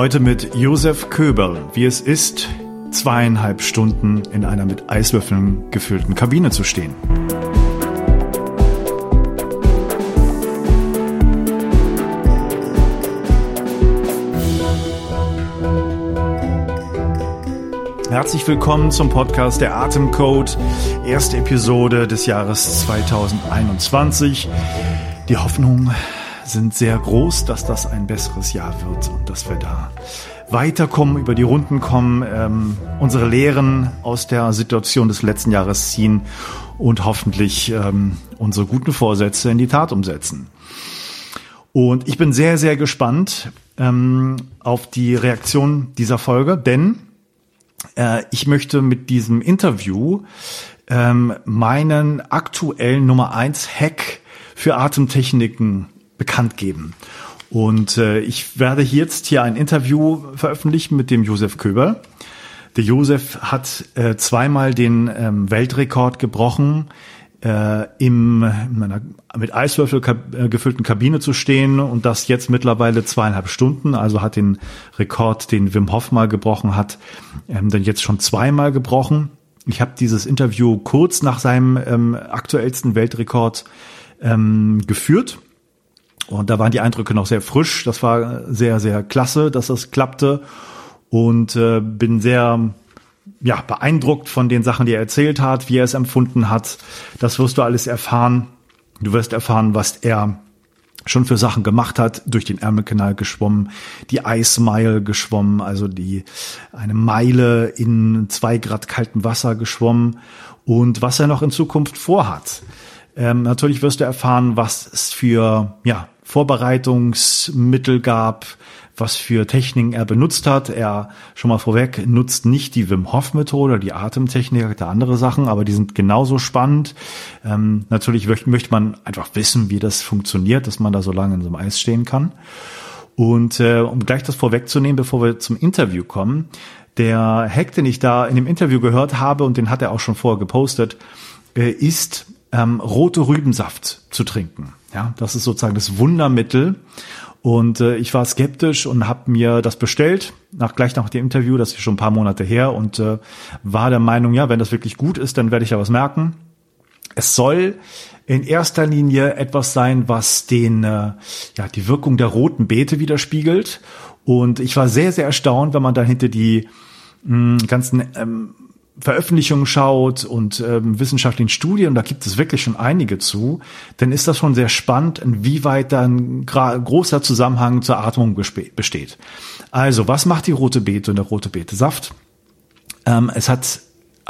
Heute mit Josef Köberl, wie es ist, zweieinhalb Stunden in einer mit Eiswürfeln gefüllten Kabine zu stehen. Herzlich willkommen zum Podcast der Atemcode, erste Episode des Jahres 2021. Die Hoffnungen sind sehr groß, dass das ein besseres Jahr wird und dass wir da weiterkommen, über die Runden kommen, ähm, unsere Lehren aus der Situation des letzten Jahres ziehen und hoffentlich ähm, unsere guten Vorsätze in die Tat umsetzen. Und ich bin sehr, sehr gespannt ähm, auf die Reaktion dieser Folge, denn äh, ich möchte mit diesem Interview ähm, meinen aktuellen Nummer eins Hack für Atemtechniken bekannt geben. Und äh, ich werde jetzt hier ein Interview veröffentlichen mit dem Josef Köber. Der Josef hat äh, zweimal den ähm, Weltrekord gebrochen äh, im, in einer mit Eiswürfel äh, gefüllten Kabine zu stehen und das jetzt mittlerweile zweieinhalb Stunden, also hat den Rekord, den Wim Hof mal gebrochen hat, ähm, dann jetzt schon zweimal gebrochen. Ich habe dieses Interview kurz nach seinem ähm, aktuellsten Weltrekord ähm, geführt. Und da waren die Eindrücke noch sehr frisch. Das war sehr, sehr klasse, dass das klappte. Und äh, bin sehr ja, beeindruckt von den Sachen, die er erzählt hat, wie er es empfunden hat. Das wirst du alles erfahren. Du wirst erfahren, was er schon für Sachen gemacht hat, durch den Ärmelkanal geschwommen, die Ice Mile geschwommen, also die eine Meile in zwei Grad kaltem Wasser geschwommen und was er noch in Zukunft vorhat. Ähm, natürlich wirst du erfahren, was es für ja, Vorbereitungsmittel gab, was für Techniken er benutzt hat. Er schon mal vorweg nutzt nicht die Wim Hof Methode oder die Atemtechnik, hat andere Sachen, aber die sind genauso spannend. Ähm, natürlich möchte man einfach wissen, wie das funktioniert, dass man da so lange in so einem Eis stehen kann. Und äh, um gleich das vorwegzunehmen, bevor wir zum Interview kommen, der Hack, den ich da in dem Interview gehört habe und den hat er auch schon vorher gepostet, äh, ist ähm, rote Rübensaft zu trinken. Ja, das ist sozusagen das Wundermittel. Und äh, ich war skeptisch und habe mir das bestellt, nach, gleich nach dem Interview, das ist schon ein paar Monate her, und äh, war der Meinung, ja, wenn das wirklich gut ist, dann werde ich ja was merken. Es soll in erster Linie etwas sein, was den, äh, ja, die Wirkung der roten Beete widerspiegelt. Und ich war sehr, sehr erstaunt, wenn man da hinter die mh, ganzen ähm, Veröffentlichungen schaut und ähm, wissenschaftlichen Studien, da gibt es wirklich schon einige zu, dann ist das schon sehr spannend, inwieweit da ein großer Zusammenhang zur Atmung besteht. Also, was macht die rote Beete und der rote Beete-Saft? Ähm, es hat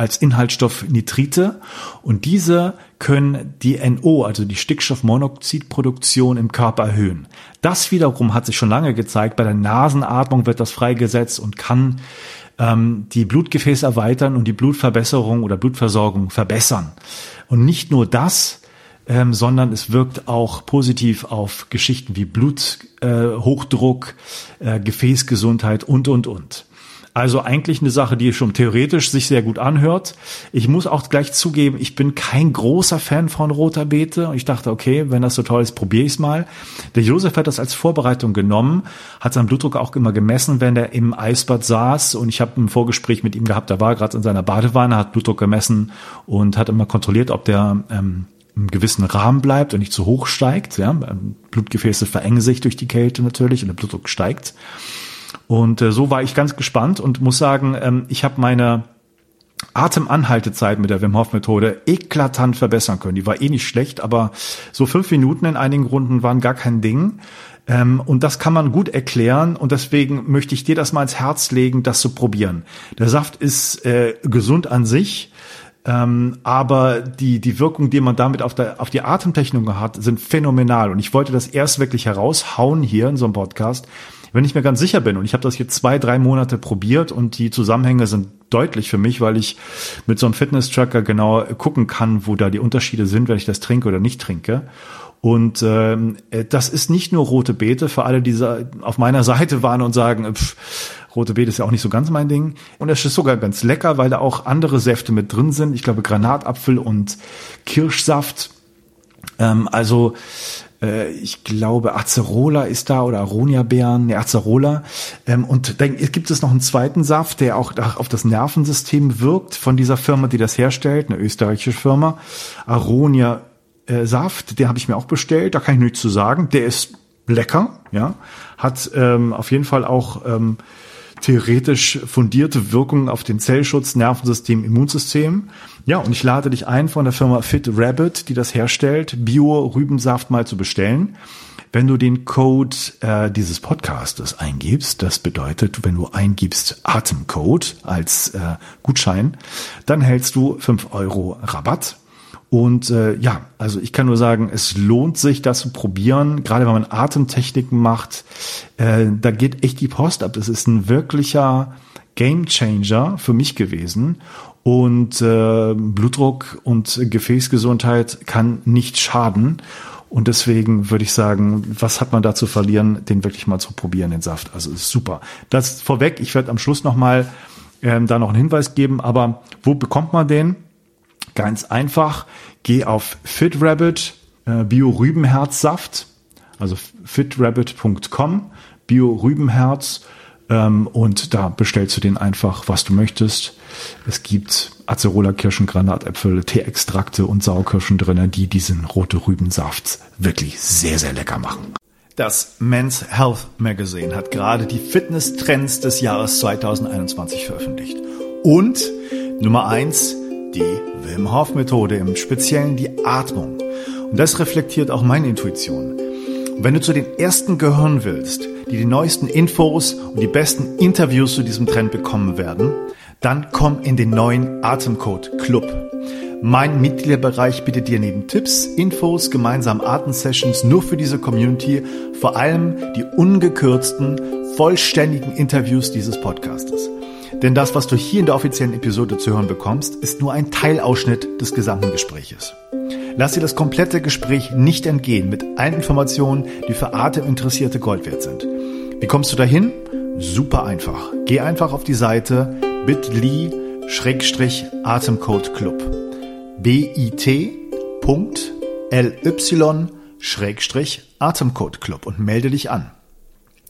als Inhaltsstoff Nitrite und diese können die NO, also die Stickstoffmonoxidproduktion im Körper erhöhen. Das wiederum hat sich schon lange gezeigt, bei der Nasenatmung wird das freigesetzt und kann ähm, die Blutgefäße erweitern und die Blutverbesserung oder Blutversorgung verbessern. Und nicht nur das, ähm, sondern es wirkt auch positiv auf Geschichten wie Bluthochdruck, äh, äh, Gefäßgesundheit und, und, und. Also eigentlich eine Sache, die schon theoretisch sich sehr gut anhört. Ich muss auch gleich zugeben, ich bin kein großer Fan von roter Beete. Ich dachte, okay, wenn das so toll ist, probiere ich es mal. Der Josef hat das als Vorbereitung genommen, hat seinen Blutdruck auch immer gemessen, wenn er im Eisbad saß. Und ich habe ein Vorgespräch mit ihm gehabt, da war gerade in seiner Badewanne, hat Blutdruck gemessen und hat immer kontrolliert, ob der ähm, im gewissen Rahmen bleibt und nicht zu hoch steigt. Ja, Blutgefäße verengen sich durch die Kälte natürlich und der Blutdruck steigt. Und äh, so war ich ganz gespannt und muss sagen, ähm, ich habe meine Atemanhaltezeit mit der Wim Hof Methode eklatant verbessern können. Die war eh nicht schlecht, aber so fünf Minuten in einigen Runden waren gar kein Ding. Ähm, und das kann man gut erklären und deswegen möchte ich dir das mal ins Herz legen, das zu probieren. Der Saft ist äh, gesund an sich. Ähm, aber die, die Wirkung, die man damit auf, der, auf die Atemtechnik hat, sind phänomenal. Und ich wollte das erst wirklich heraushauen hier in so einem Podcast, wenn ich mir ganz sicher bin, und ich habe das jetzt zwei, drei Monate probiert und die Zusammenhänge sind deutlich für mich, weil ich mit so einem Fitness-Tracker genau gucken kann, wo da die Unterschiede sind, wenn ich das trinke oder nicht trinke. Und ähm, das ist nicht nur rote Beete für alle, die auf meiner Seite waren und sagen, pff, Rote Beete ist ja auch nicht so ganz mein Ding. Und es ist sogar ganz lecker, weil da auch andere Säfte mit drin sind. Ich glaube Granatapfel und Kirschsaft. Ähm, also äh, ich glaube Acerola ist da oder Aronia-Beeren, ne, Acerola. Ähm, und dann gibt es noch einen zweiten Saft, der auch auf das Nervensystem wirkt von dieser Firma, die das herstellt, eine österreichische Firma. Aronia äh, Saft, den habe ich mir auch bestellt, da kann ich nichts zu sagen. Der ist lecker, ja, hat ähm, auf jeden Fall auch ähm, theoretisch fundierte Wirkungen auf den Zellschutz, Nervensystem, Immunsystem. Ja, und ich lade dich ein, von der Firma Fit Rabbit, die das herstellt, Bio-Rübensaft mal zu bestellen. Wenn du den Code äh, dieses Podcastes eingibst, das bedeutet, wenn du eingibst Atemcode als äh, Gutschein, dann hältst du fünf Euro Rabatt. Und äh, ja, also ich kann nur sagen, es lohnt sich, das zu probieren, gerade wenn man Atemtechniken macht. Äh, da geht echt die Post ab. Das ist ein wirklicher Gamechanger für mich gewesen. Und äh, Blutdruck und Gefäßgesundheit kann nicht schaden. Und deswegen würde ich sagen, was hat man da zu verlieren, den wirklich mal zu probieren, den Saft. Also ist super. Das vorweg, ich werde am Schluss nochmal ähm, da noch einen Hinweis geben, aber wo bekommt man den? Ganz einfach, geh auf FitRabbit, äh, Bio-Rübenherzsaft, also fitrabbit.com, Bio-Rübenherz, ähm, und da bestellst du den einfach, was du möchtest. Es gibt Acerola-Kirschen, Granatäpfel, Teeextrakte und Sauerkirschen drin, die diesen rote Rübensaft wirklich sehr, sehr lecker machen. Das Men's Health Magazine hat gerade die Fitness-Trends des Jahres 2021 veröffentlicht. Und Nummer eins die Wim Hof Methode, im Speziellen die Atmung. Und das reflektiert auch meine Intuition. Und wenn du zu den ersten gehören willst, die die neuesten Infos und die besten Interviews zu diesem Trend bekommen werden, dann komm in den neuen Atemcode Club. Mein Mitgliederbereich bietet dir neben Tipps, Infos, gemeinsamen Atemsessions nur für diese Community vor allem die ungekürzten, vollständigen Interviews dieses Podcastes. Denn das, was du hier in der offiziellen Episode zu hören bekommst, ist nur ein Teilausschnitt des gesamten Gespräches. Lass dir das komplette Gespräch nicht entgehen mit allen Informationen, die für Atem-Interessierte Gold wert sind. Wie kommst du dahin? Super einfach. Geh einfach auf die Seite bit.ly Atemcode Club. bit.ly Atemcode Club und melde dich an.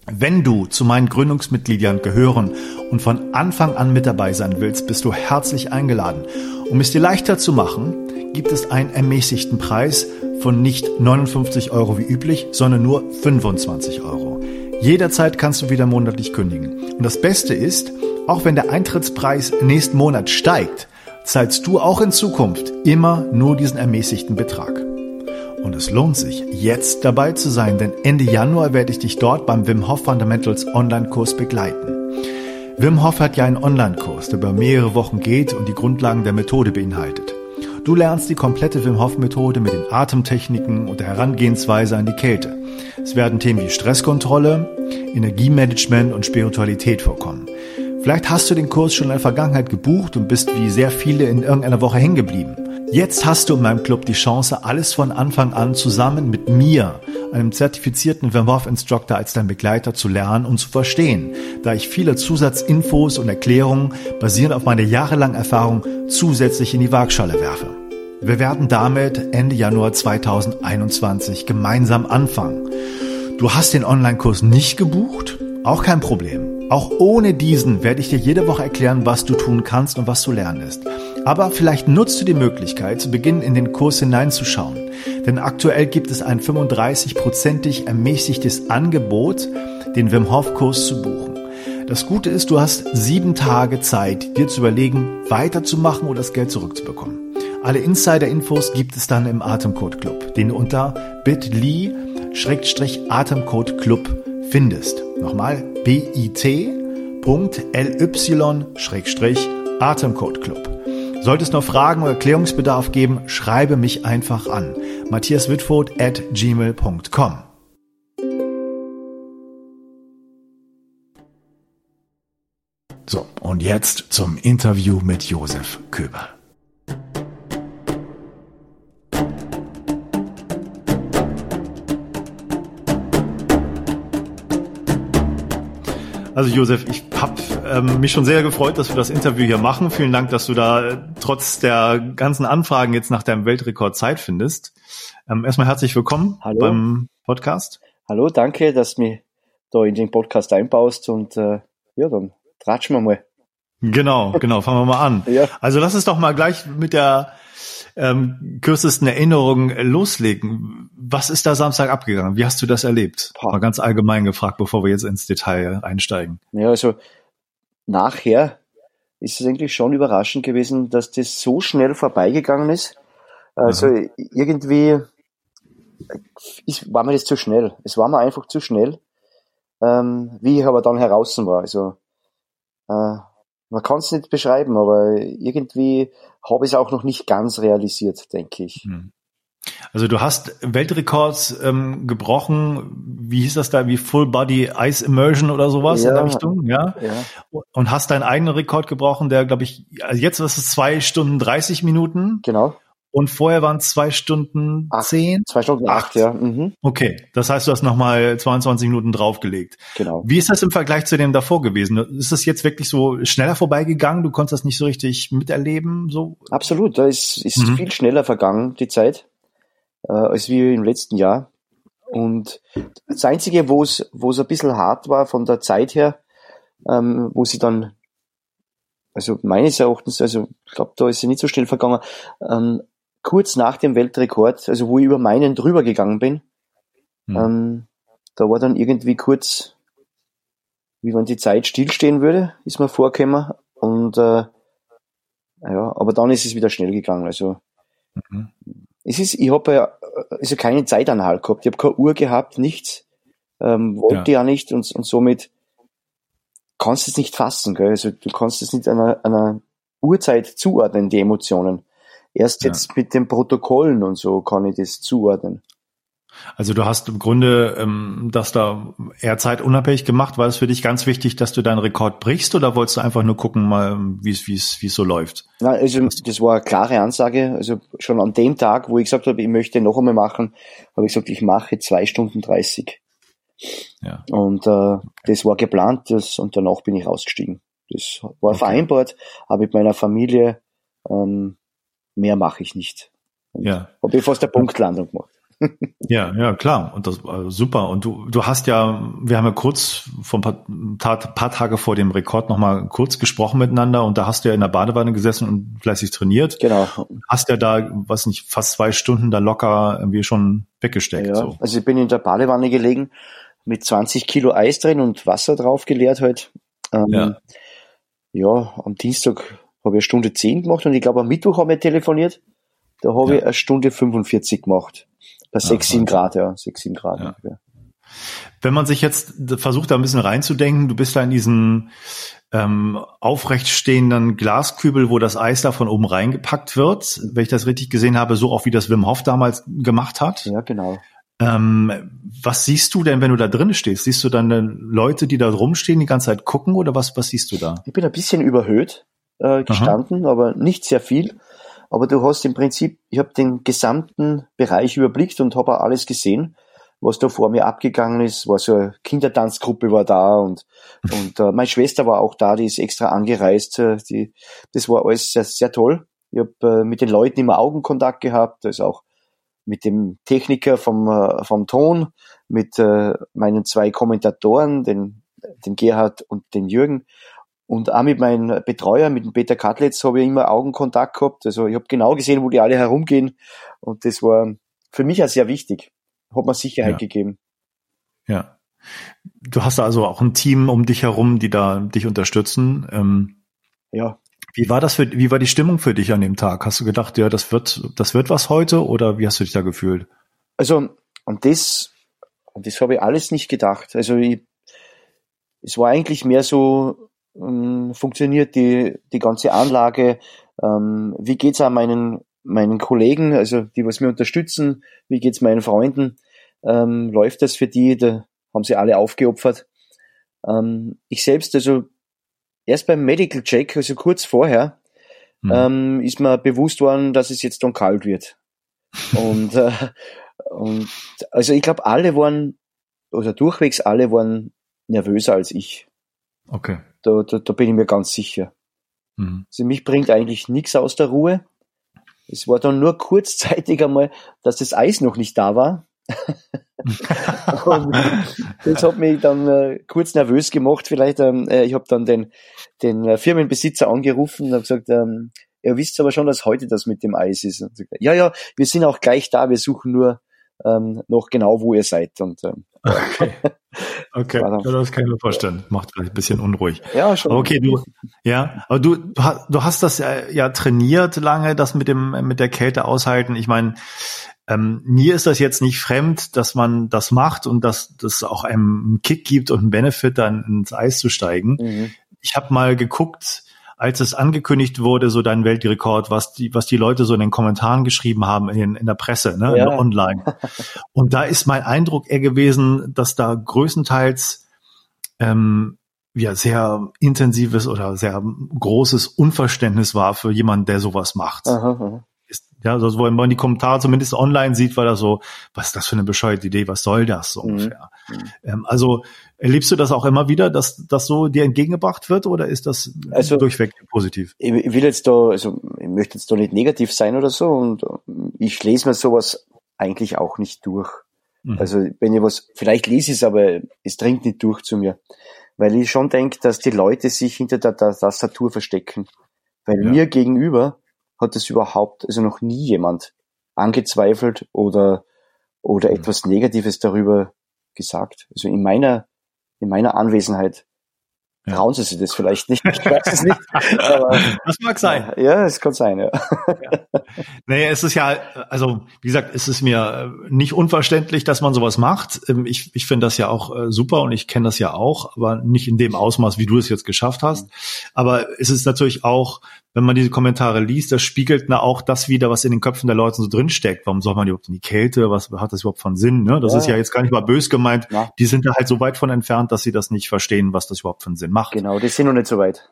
Wenn du zu meinen Gründungsmitgliedern gehören und von Anfang an mit dabei sein willst, bist du herzlich eingeladen. Um es dir leichter zu machen, gibt es einen ermäßigten Preis von nicht 59 Euro wie üblich, sondern nur 25 Euro. Jederzeit kannst du wieder monatlich kündigen. Und das Beste ist, auch wenn der Eintrittspreis nächsten Monat steigt, zahlst du auch in Zukunft immer nur diesen ermäßigten Betrag. Es lohnt sich, jetzt dabei zu sein, denn Ende Januar werde ich dich dort beim Wim Hof Fundamentals Online-Kurs begleiten. Wim Hof hat ja einen Online-Kurs, der über mehrere Wochen geht und die Grundlagen der Methode beinhaltet. Du lernst die komplette Wim Hof Methode mit den Atemtechniken und der Herangehensweise an die Kälte. Es werden Themen wie Stresskontrolle, Energiemanagement und Spiritualität vorkommen. Vielleicht hast du den Kurs schon in der Vergangenheit gebucht und bist wie sehr viele in irgendeiner Woche hängen geblieben. Jetzt hast du in meinem Club die Chance, alles von Anfang an zusammen mit mir, einem zertifizierten Wim Instructor als dein Begleiter zu lernen und zu verstehen, da ich viele Zusatzinfos und Erklärungen basierend auf meiner jahrelangen Erfahrung zusätzlich in die Waagschale werfe. Wir werden damit Ende Januar 2021 gemeinsam anfangen. Du hast den Online-Kurs nicht gebucht? Auch kein Problem. Auch ohne diesen werde ich dir jede Woche erklären, was du tun kannst und was zu lernen ist. Aber vielleicht nutzt du die Möglichkeit, zu Beginn in den Kurs hineinzuschauen. Denn aktuell gibt es ein 35-prozentig ermäßigtes Angebot, den Wim Hof Kurs zu buchen. Das Gute ist, du hast sieben Tage Zeit, dir zu überlegen, weiterzumachen oder das Geld zurückzubekommen. Alle Insider-Infos gibt es dann im Atemcode Club, den du unter bit.ly Atemcode Club findest. Nochmal bit.ly Atemcode Club. Sollte es noch Fragen oder Erklärungsbedarf geben, schreibe mich einfach an. Matthias Wittfurt at gmail.com. So, und jetzt zum Interview mit Josef Köber. Also Josef, ich habe ähm, mich schon sehr gefreut, dass wir das Interview hier machen. Vielen Dank, dass du da äh, trotz der ganzen Anfragen jetzt nach deinem Weltrekord Zeit findest. Ähm, erstmal herzlich willkommen Hallo. beim Podcast. Hallo, danke, dass du mich da in den Podcast einbaust und äh, ja, dann tratschen wir mal. Genau, genau, fangen wir mal an. ja. Also lass uns doch mal gleich mit der ähm, kürzesten Erinnerung loslegen. Was ist da Samstag abgegangen? Wie hast du das erlebt? Mal ganz allgemein gefragt, bevor wir jetzt ins Detail einsteigen. Ja, also nachher ist es eigentlich schon überraschend gewesen, dass das so schnell vorbeigegangen ist. Also mhm. irgendwie ist, war mir das zu schnell. Es war mir einfach zu schnell, ähm, wie ich aber dann heraus war. Also äh, man kann es nicht beschreiben, aber irgendwie habe ich es auch noch nicht ganz realisiert, denke ich. Hm. Also du hast Weltrekords ähm, gebrochen, wie hieß das da, wie Full Body Ice Immersion oder sowas ja, in der Richtung, ja? ja? Und hast deinen eigenen Rekord gebrochen, der glaube ich, also jetzt ist es zwei Stunden 30 Minuten. Genau. Und vorher waren es zwei Stunden acht, zehn? Zwei Stunden acht, acht ja. Mhm. Okay, das heißt, du hast nochmal 22 Minuten draufgelegt. Genau. Wie ist das im Vergleich zu dem davor gewesen? Ist das jetzt wirklich so schneller vorbeigegangen? Du konntest das nicht so richtig miterleben? So? Absolut, da ist, ist mhm. viel schneller vergangen, die Zeit, äh, als wie im letzten Jahr. Und das Einzige, wo es wo es ein bisschen hart war von der Zeit her, ähm, wo sie dann also meines Erachtens, also ich glaube, da ist sie nicht so schnell vergangen, ähm, kurz nach dem Weltrekord, also wo ich über meinen drüber gegangen bin, mhm. ähm, da war dann irgendwie kurz, wie wenn die Zeit stillstehen würde, ist mir vorgekommen. Und äh, ja, aber dann ist es wieder schnell gegangen. Also mhm. es ist, ich habe ja also keine Zeitanhalt gehabt. Ich habe keine Uhr gehabt, nichts. Ähm, wollte ja. ja nicht und, und somit kannst du es nicht fassen. Gell? Also du kannst es nicht einer, einer Uhrzeit zuordnen, die Emotionen. Erst jetzt ja. mit den Protokollen und so kann ich das zuordnen. Also du hast im Grunde ähm, das da eher zeitunabhängig gemacht. War es für dich ganz wichtig, dass du deinen Rekord brichst oder wolltest du einfach nur gucken, mal wie es wie es wie es so läuft? Nein, also das war eine klare Ansage. Also schon an dem Tag, wo ich gesagt habe, ich möchte noch einmal machen, habe ich gesagt, ich mache zwei Stunden dreißig. Ja. Und äh, das war geplant das, und danach bin ich rausgestiegen. Das war okay. vereinbart, aber mit meiner Familie ähm, mehr mache ich nicht. Und ja. Habe ich fast eine Punktlandung gemacht. ja, ja, klar. Und das war super. Und du, du hast ja, wir haben ja kurz vor ein paar, paar Tage vor dem Rekord nochmal kurz gesprochen miteinander und da hast du ja in der Badewanne gesessen und fleißig trainiert. Genau. Hast ja da, was nicht, fast zwei Stunden da locker irgendwie schon weggesteckt. Ja, so. also ich bin in der Badewanne gelegen mit 20 Kilo Eis drin und Wasser drauf geleert halt. Ähm, ja. ja, am Dienstag habe ich eine Stunde 10 gemacht und ich glaube am Mittwoch haben wir telefoniert. Da habe ja. ich eine Stunde 45 gemacht. Bei 6, 7 Grad, ja. 6, 7 Grad. Ja. Wenn man sich jetzt versucht, da ein bisschen reinzudenken, du bist da in diesen ähm, aufrecht stehenden Glaskübel, wo das Eis da von oben reingepackt wird, wenn ich das richtig gesehen habe, so auch wie das Wim Hof damals gemacht hat. Ja, genau. Ähm, was siehst du denn, wenn du da drin stehst? Siehst du dann Leute, die da rumstehen, die ganze Zeit gucken oder was, was siehst du da? Ich bin ein bisschen überhöht äh, gestanden, Aha. aber nicht sehr viel. Aber du hast im Prinzip, ich habe den gesamten Bereich überblickt und habe alles gesehen, was da vor mir abgegangen ist. War so eine Kindertanzgruppe war da und und äh, meine Schwester war auch da, die ist extra angereist. Äh, die, das war alles sehr, sehr toll. Ich habe äh, mit den Leuten immer Augenkontakt gehabt, also auch mit dem Techniker vom, äh, vom Ton, mit äh, meinen zwei Kommentatoren, den, den Gerhard und den Jürgen. Und auch mit meinem Betreuer, mit dem Peter Katlitz, habe ich immer Augenkontakt gehabt. Also ich habe genau gesehen, wo die alle herumgehen. Und das war für mich auch sehr wichtig. Hat mir Sicherheit ja. gegeben. Ja. Du hast also auch ein Team um dich herum, die da dich unterstützen. Ähm, ja. Wie war das für, wie war die Stimmung für dich an dem Tag? Hast du gedacht, ja, das wird, das wird was heute oder wie hast du dich da gefühlt? Also, und das, und das habe ich alles nicht gedacht. Also, ich, es war eigentlich mehr so, ähm, funktioniert die, die ganze Anlage, ähm, wie geht's an meinen, meinen Kollegen, also die, was mir unterstützen, wie geht's meinen Freunden, ähm, läuft das für die, da haben sie alle aufgeopfert. Ähm, ich selbst, also erst beim Medical Check, also kurz vorher, mhm. ähm, ist mir bewusst worden, dass es jetzt dann kalt wird. und, äh, und also ich glaube, alle waren, oder durchwegs alle waren nervöser als ich. Okay. Da, da, da bin ich mir ganz sicher. Mhm. Also mich bringt eigentlich nichts aus der Ruhe. Es war dann nur kurzzeitig einmal, dass das Eis noch nicht da war. das hat mich dann äh, kurz nervös gemacht. Vielleicht, ähm, äh, ich habe dann den, den äh, Firmenbesitzer angerufen und habe gesagt, ähm, ihr wisst aber schon, dass heute das mit dem Eis ist. Und, ja, ja, wir sind auch gleich da, wir suchen nur ähm, noch genau, wo ihr seid. Und, ähm, okay. Okay, das kann ich mir vorstellen. Macht vielleicht ein bisschen unruhig. Ja, schon. Okay, du, ja, aber du, du hast das ja, ja trainiert lange, das mit dem, mit der Kälte aushalten. Ich meine, ähm, mir ist das jetzt nicht fremd, dass man das macht und dass das auch einem einen Kick gibt und einen Benefit, dann ins Eis zu steigen. Mhm. Ich habe mal geguckt, als es angekündigt wurde, so dein Weltrekord, was die, was die Leute so in den Kommentaren geschrieben haben in, in der Presse, ne, ja. online. Und da ist mein Eindruck eher gewesen, dass da größtenteils ähm, ja sehr intensives oder sehr großes Unverständnis war für jemanden, der sowas macht. Aha, aha. Ja, also wenn man die Kommentare zumindest online sieht, war das so, was ist das für eine bescheuerte Idee, was soll das so mhm. ungefähr? Ähm, also erlebst du das auch immer wieder, dass das so dir entgegengebracht wird oder ist das also, durchweg positiv? Ich, will jetzt da, also ich möchte jetzt da nicht negativ sein oder so und ich lese mir sowas eigentlich auch nicht durch. Mhm. Also wenn ich was, vielleicht lese ich es, aber es dringt nicht durch zu mir. Weil ich schon denke, dass die Leute sich hinter der, der Tastatur verstecken. Weil ja. mir gegenüber hat es überhaupt, also noch nie jemand angezweifelt oder, oder mhm. etwas Negatives darüber gesagt. Also in meiner, in meiner Anwesenheit trauen sie sich das vielleicht nicht. Ich weiß es nicht. Aber, das mag sein. Ja, es kann sein, ja. ja. Naja, es ist ja, also wie gesagt, es ist mir nicht unverständlich, dass man sowas macht. Ähm, ich, ich finde das ja auch äh, super und ich kenne das ja auch, aber nicht in dem Ausmaß, wie du es jetzt geschafft hast. Aber es ist natürlich auch wenn man diese Kommentare liest, das spiegelt na auch das wieder, was in den Köpfen der Leute so drinsteckt. Warum soll man überhaupt in die Kälte? Was hat das überhaupt von Sinn? Ne? Das ja. ist ja jetzt gar nicht mal bös gemeint. Ja. Die sind da halt so weit von entfernt, dass sie das nicht verstehen, was das überhaupt für einen Sinn macht. Genau, die sind noch nicht so weit.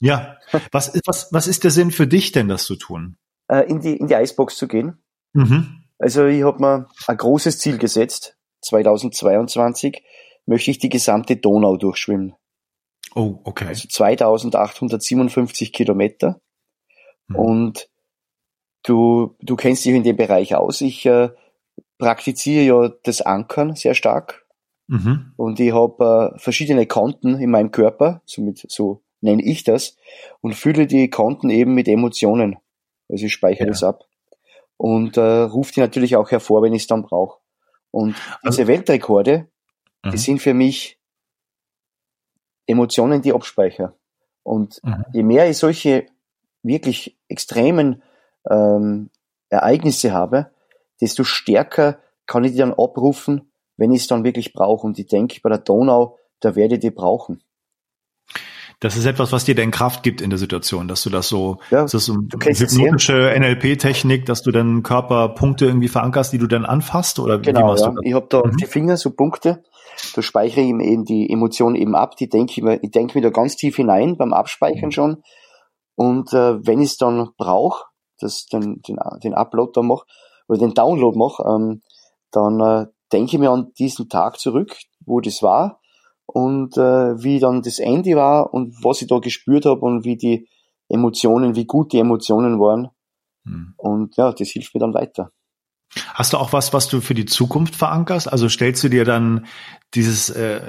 Ja. Was, was, was ist der Sinn für dich denn, das zu tun? Äh, in, die, in die Eisbox zu gehen. Mhm. Also ich habe mir ein großes Ziel gesetzt. 2022 möchte ich die gesamte Donau durchschwimmen. Oh, okay. Also 2857 Kilometer. Mhm. Und du, du kennst dich in dem Bereich aus. Ich äh, praktiziere ja das Ankern sehr stark. Mhm. Und ich habe äh, verschiedene Konten in meinem Körper, somit, so nenne ich das, und fülle die Konten eben mit Emotionen. Also ich speichere ja. das ab. Und äh, rufe die natürlich auch hervor, wenn ich es dann brauche. Und also, diese Weltrekorde, die mhm. sind für mich Emotionen, die abspeichere. Und mhm. je mehr ich solche wirklich extremen ähm, Ereignisse habe, desto stärker kann ich die dann abrufen, wenn ich es dann wirklich brauche. Und ich denke, bei der Donau, da werde ich die brauchen. Das ist etwas, was dir denn Kraft gibt in der Situation, dass du das so, ja, das ist so eine hypnotische NLP-Technik, dass du dann Körperpunkte irgendwie verankerst, die du dann anfasst oder genau, wie machst ja. du das? Ich habe da mhm. die Finger so Punkte da speichere ich eben die Emotionen eben ab, die denke ich mir, ich denke mir da ganz tief hinein beim Abspeichern mhm. schon. Und äh, wenn ich es dann brauche, das den, den, den Upload da mache, oder den Download mache, ähm, dann äh, denke mir an diesen Tag zurück, wo das war und äh, wie dann das Ende war und was ich da gespürt habe und wie die Emotionen, wie gut die Emotionen waren. Mhm. Und ja, das hilft mir dann weiter. Hast du auch was, was du für die Zukunft verankerst? Also stellst du dir dann dieses äh,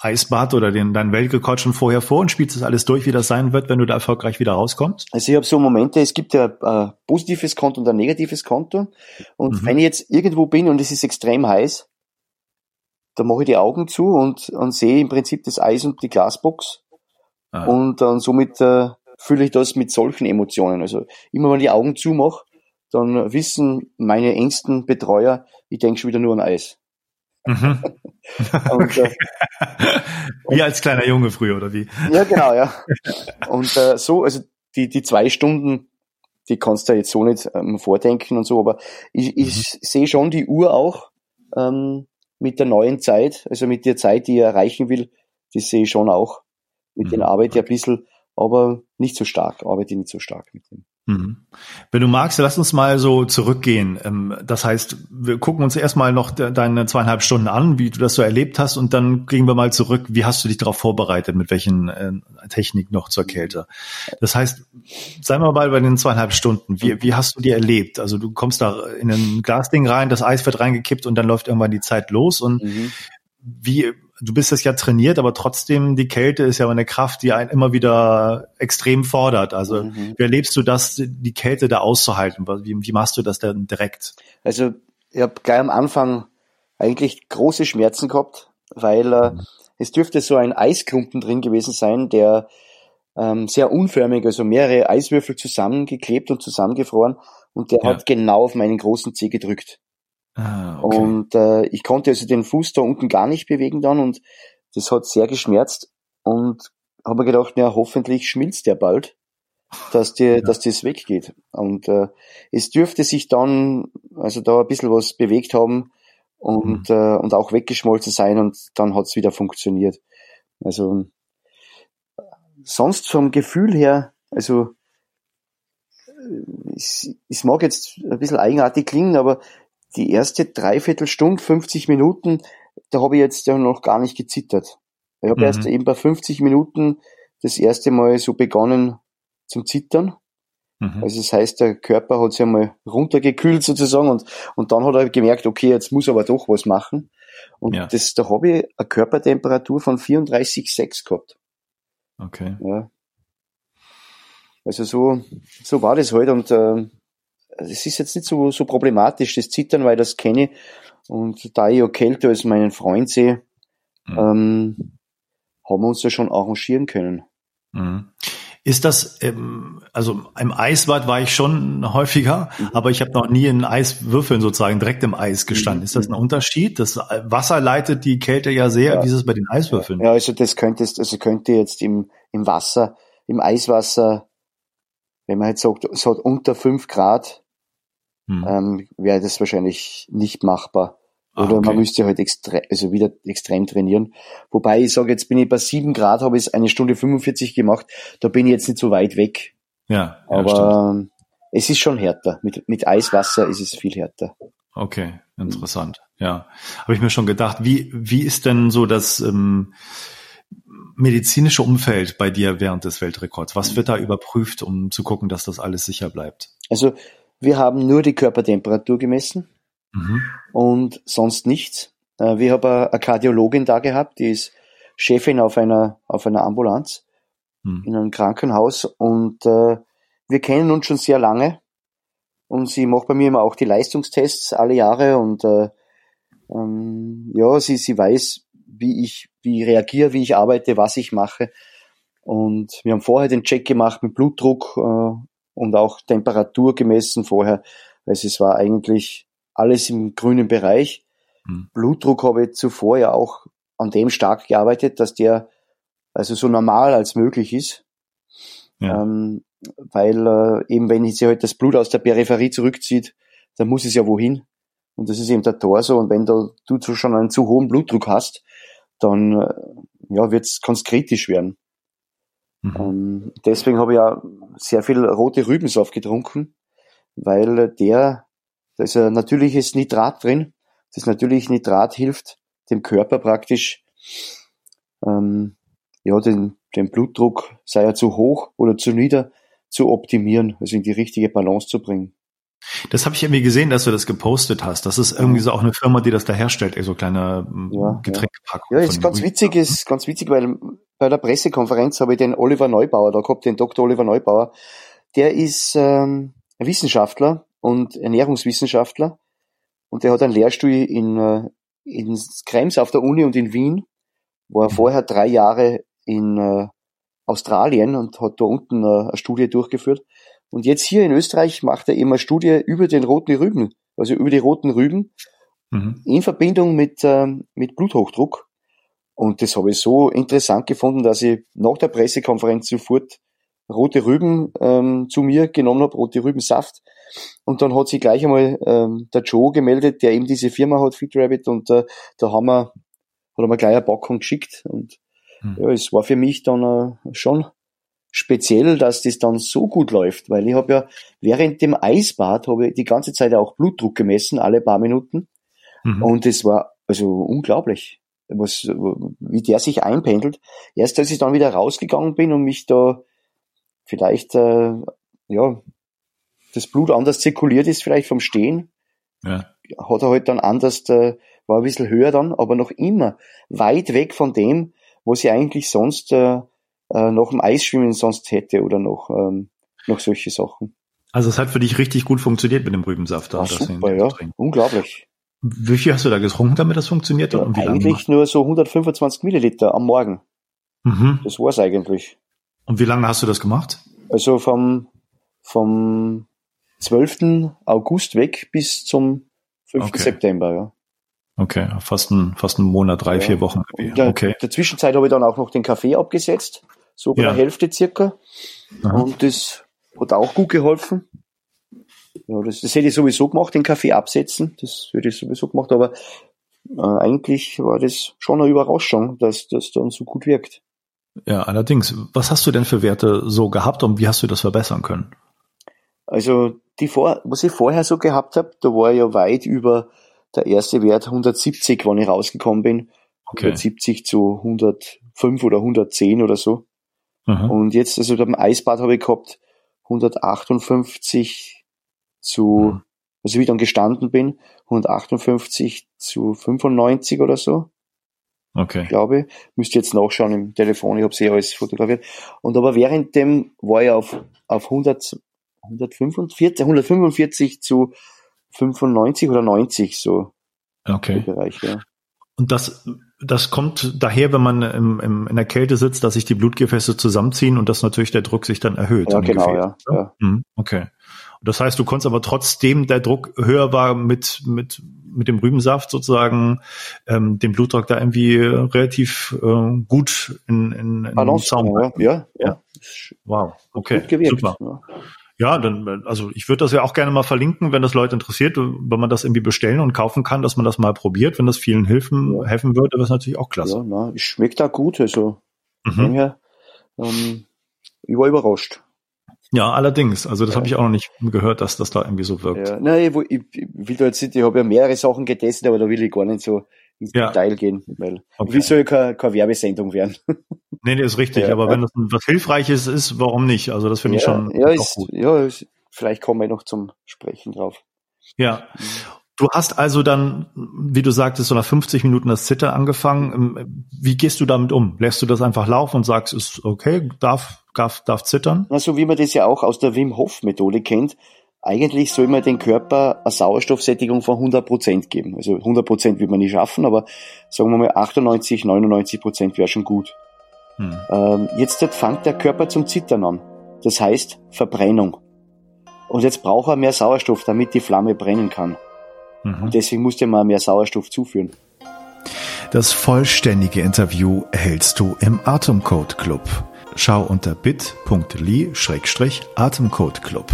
Eisbad oder den, dein Weltrekord schon vorher vor und spielst das alles durch, wie das sein wird, wenn du da erfolgreich wieder rauskommst? Also ich habe so Momente, es gibt ja ein positives Konto und ein negatives Konto. Und mhm. wenn ich jetzt irgendwo bin und es ist extrem heiß, dann mache ich die Augen zu und, und sehe im Prinzip das Eis und die Glasbox. Ah. Und dann somit äh, fühle ich das mit solchen Emotionen. Also immer wenn ich die Augen zumache, dann wissen meine engsten Betreuer, ich denke schon wieder nur an Eis. Mhm. und, äh, wie als kleiner Junge früher, oder wie? Ja, genau, ja. Und äh, so, also die, die zwei Stunden, die kannst du jetzt so nicht ähm, vordenken und so, aber ich, ich mhm. sehe schon die Uhr auch ähm, mit der neuen Zeit, also mit der Zeit, die ich erreichen will, die sehe ich schon auch. Mit mhm. den Arbeit ja ein bisschen aber nicht so stark, arbeite nicht so stark mit dem. Mhm. Wenn du magst, lass uns mal so zurückgehen. Ähm, das heißt, wir gucken uns erstmal noch deine zweieinhalb Stunden an, wie du das so erlebt hast, und dann gehen wir mal zurück. Wie hast du dich darauf vorbereitet? Mit welchen äh, Technik noch zur Kälte? Das heißt, sei mal bei den zweieinhalb Stunden. Wie, wie hast du die erlebt? Also du kommst da in ein Glasding rein, das Eis wird reingekippt und dann läuft irgendwann die Zeit los. Und mhm. wie du bist es ja trainiert, aber trotzdem die Kälte ist ja eine Kraft, die einen immer wieder extrem fordert. Also mhm. wie erlebst du das, die Kälte da auszuhalten? Wie, wie machst du das denn direkt? Also ich habe gleich am Anfang eigentlich große Schmerzen gehabt, weil äh, mhm. es dürfte so ein Eisklumpen drin gewesen sein, der ähm, sehr unförmig, also mehrere Eiswürfel zusammengeklebt und zusammengefroren und der ja. hat genau auf meinen großen Zeh gedrückt. Ah, okay. Und äh, ich konnte also den Fuß da unten gar nicht bewegen dann und das hat sehr geschmerzt und habe mir gedacht, ja, hoffentlich schmilzt der bald, dass dir, ja. dass das weggeht. Und äh, es dürfte sich dann also da ein bisschen was bewegt haben und, mhm. äh, und auch weggeschmolzen sein und dann hat's wieder funktioniert. Also sonst vom Gefühl her, also es, es mag jetzt ein bisschen eigenartig klingen, aber die erste Dreiviertelstunde, 50 Minuten, da habe ich jetzt ja noch gar nicht gezittert. Ich habe mhm. erst eben bei 50 Minuten das erste Mal so begonnen zum Zittern. Mhm. Also das heißt, der Körper hat sich einmal runtergekühlt sozusagen und, und dann hat er gemerkt, okay, jetzt muss aber doch was machen. Und ja. das, da habe ich eine Körpertemperatur von 34,6 gehabt. Okay. Ja. Also so, so war das halt und äh, es ist jetzt nicht so, so problematisch, das Zittern, weil das kenne. Und da ich auch kälter als meinen Freund sehe, mhm. ähm, haben wir uns da schon arrangieren können. Mhm. Ist das, ähm, also im Eisbad war ich schon häufiger, mhm. aber ich habe noch nie in Eiswürfeln sozusagen direkt im Eis gestanden. Mhm. Ist das ein Unterschied? Das Wasser leitet die Kälte ja sehr. Ja. Wie ist es bei den Eiswürfeln? Ja, also das könnte, also könnte jetzt im, im Wasser, im Eiswasser, wenn man jetzt sagt, es hat unter fünf Grad, hm. ähm, wäre das wahrscheinlich nicht machbar. Ah, Oder ah, okay. man müsste halt extrem, also wieder extrem trainieren. Wobei ich sage, jetzt bin ich bei sieben Grad, habe ich eine Stunde 45 gemacht, da bin ich jetzt nicht so weit weg. Ja. ja Aber stimmt. es ist schon härter. Mit, mit Eiswasser ist es viel härter. Okay, interessant. Ja. Habe ich mir schon gedacht, wie, wie ist denn so das ähm, medizinische Umfeld bei dir während des Weltrekords? Was wird da überprüft, um zu gucken, dass das alles sicher bleibt? Also wir haben nur die Körpertemperatur gemessen mhm. und sonst nichts. Äh, wir haben eine Kardiologin da gehabt, die ist Chefin auf einer, auf einer Ambulanz mhm. in einem Krankenhaus und äh, wir kennen uns schon sehr lange und sie macht bei mir immer auch die Leistungstests alle Jahre und äh, ähm, ja, sie, sie weiß, wie ich, wie ich reagiere, wie ich arbeite, was ich mache. Und wir haben vorher den Check gemacht mit Blutdruck äh, und auch Temperatur gemessen vorher. Also es war eigentlich alles im grünen Bereich. Mhm. Blutdruck habe ich zuvor ja auch an dem stark gearbeitet, dass der also so normal als möglich ist. Ja. Ähm, weil äh, eben wenn sich halt das Blut aus der Peripherie zurückzieht, dann muss es ja wohin. Und das ist eben der Torso. Und wenn du, du schon einen zu hohen Blutdruck hast, dann äh, ja, wird's, kann's kritisch werden. Mhm. Ähm, deswegen habe ich ja sehr viel rote Rübensaft getrunken, weil der, da ist ein natürliches Nitrat drin. Das natürliche Nitrat hilft dem Körper praktisch, ähm, ja, den, den Blutdruck, sei er zu hoch oder zu nieder, zu optimieren, also in die richtige Balance zu bringen. Das habe ich irgendwie gesehen, dass du das gepostet hast. Das ist irgendwie so auch eine Firma, die das da herstellt, so kleine ja, Getränkepackungen. Ja, ist ganz witzig, ist ganz witzig, weil bei der Pressekonferenz habe ich den Oliver Neubauer da gehabt, den Dr. Oliver Neubauer. Der ist ähm, Wissenschaftler und Ernährungswissenschaftler und der hat einen Lehrstuhl in, äh, in Krems auf der Uni und in Wien, war mhm. vorher drei Jahre in äh, Australien und hat da unten äh, eine Studie durchgeführt. Und jetzt hier in Österreich macht er eben eine Studie über den roten Rüben, also über die roten Rüben, mhm. in Verbindung mit, äh, mit Bluthochdruck. Und das habe ich so interessant gefunden, dass ich nach der Pressekonferenz sofort rote Rüben ähm, zu mir genommen habe, rote Rübensaft. Und dann hat sich gleich einmal ähm, der Joe gemeldet, der eben diese Firma hat, Fit Rabbit, und äh, da haben wir, hat er mir gleich eine Packung geschickt. Und hm. ja, es war für mich dann äh, schon speziell, dass das dann so gut läuft, weil ich habe ja während dem Eisbad habe ich die ganze Zeit auch Blutdruck gemessen, alle paar Minuten. Mhm. Und es war also unglaublich, was, wie der sich einpendelt. Erst als ich dann wieder rausgegangen bin und mich da vielleicht, äh, ja, das Blut anders zirkuliert ist, vielleicht vom Stehen, ja. hat er halt dann anders, äh, war ein bisschen höher dann, aber noch immer weit weg von dem, was ich eigentlich sonst äh, äh, noch im Eisschwimmen sonst hätte oder noch, ähm, noch solche Sachen. Also es hat für dich richtig gut funktioniert mit dem Rübensaft. Ah, super, ja. Unglaublich. Wie viel hast du da getrunken, damit das funktioniert? Ja, eigentlich nur so 125 Milliliter am Morgen. Mhm. Das war's eigentlich. Und wie lange hast du das gemacht? Also vom, vom 12. August weg bis zum 5. Okay. September, ja. Okay, fast ein, fast ein Monat, drei, ja. vier Wochen. In der, okay. der Zwischenzeit habe ich dann auch noch den Kaffee abgesetzt, so bei ja. der Hälfte circa. Aha. Und das hat auch gut geholfen. Ja, das, das hätte ich sowieso gemacht, den Kaffee absetzen. Das hätte ich sowieso gemacht, aber äh, eigentlich war das schon eine Überraschung, dass das dann so gut wirkt. Ja, allerdings. Was hast du denn für Werte so gehabt und wie hast du das verbessern können? Also die vor, was ich vorher so gehabt habe, da war ja weit über der erste Wert 170, wann ich rausgekommen bin. Okay. 170 zu 105 oder 110 oder so. Aha. Und jetzt, also beim Eisbad habe ich gehabt 158 zu, mhm. also wie ich dann gestanden bin, 158 zu 95 oder so. Okay. Ich glaube, müsste jetzt nachschauen im Telefon, ich habe sie alles fotografiert. Und aber während dem war ich auf, auf 100, 145, 145 zu 95 oder 90 so. Okay. Bereich, ja. Und das, das kommt daher, wenn man im, im, in der Kälte sitzt, dass sich die Blutgefäße zusammenziehen und dass natürlich der Druck sich dann erhöht. Ja, genau, Gefäß, ja, ja. Mhm, okay. Das heißt, du konntest aber trotzdem der Druck höher war mit, mit, mit dem Rübensaft sozusagen, ähm, den Blutdruck da irgendwie relativ äh, gut in, in, in Balance, Zaum ja, ja. Wow, okay, super. Ja. Ja, dann, also ich würde das ja auch gerne mal verlinken, wenn das Leute interessiert, wenn man das irgendwie bestellen und kaufen kann, dass man das mal probiert, wenn das vielen helfen, ja. helfen würde, das ist natürlich auch klasse. Ja, na, es schmeckt da gut, also mhm. her, ähm, ich war überrascht. Ja, allerdings. Also das ja. habe ich auch noch nicht gehört, dass das da irgendwie so wirkt. Ja, nein, ich, ich, ich will da jetzt nicht, ich habe ja mehrere Sachen getestet, aber da will ich gar nicht so ins ja. Detail gehen, weil okay. wie soll ja keine, keine Werbesendung werden. Nee, nee, ist richtig. Ja, aber wenn das was Hilfreiches ist, warum nicht? Also das finde ich schon ja, ist, gut. Ja, ist, vielleicht kommen wir noch zum Sprechen drauf. Ja. Du hast also dann, wie du sagtest, so nach 50 Minuten das Zitter angefangen. Ähm, wie gehst du damit um? Lässt du das einfach laufen und sagst, ist okay, darf, darf, darf zittern? Na, so wie man das ja auch aus der Wim Hof Methode kennt, eigentlich soll man den Körper eine Sauerstoffsättigung von 100 Prozent geben. Also 100 Prozent wird man nicht schaffen, aber sagen wir mal 98, 99 Prozent wäre schon gut. Hm. Ähm, jetzt fängt der Körper zum Zittern an. Das heißt Verbrennung. Und jetzt braucht er mehr Sauerstoff, damit die Flamme brennen kann. Mhm. Und deswegen musste man mehr Sauerstoff zuführen. Das vollständige Interview erhältst du im Atemcode Club. Schau unter bit.ly-atemcode Club.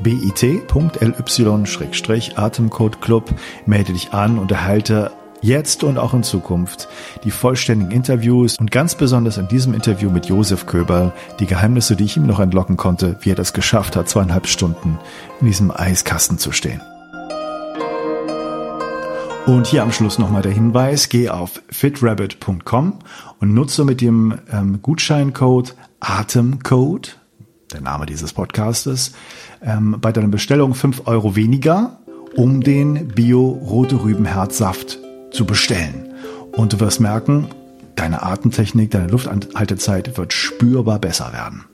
bit.ly-atemcode Club. Melde dich an und erhalte jetzt und auch in Zukunft die vollständigen Interviews und ganz besonders in diesem Interview mit Josef Köberl die Geheimnisse, die ich ihm noch entlocken konnte, wie er das geschafft hat, zweieinhalb Stunden in diesem Eiskasten zu stehen. Und hier am Schluss nochmal der Hinweis, geh auf fitrabbit.com und nutze mit dem ähm, Gutscheincode Atemcode, der Name dieses Podcastes, ähm, bei deiner Bestellung fünf Euro weniger, um den Bio-Rote Rübenherzsaft zu bestellen. Und du wirst merken, deine Atemtechnik, deine Lufthaltezeit wird spürbar besser werden.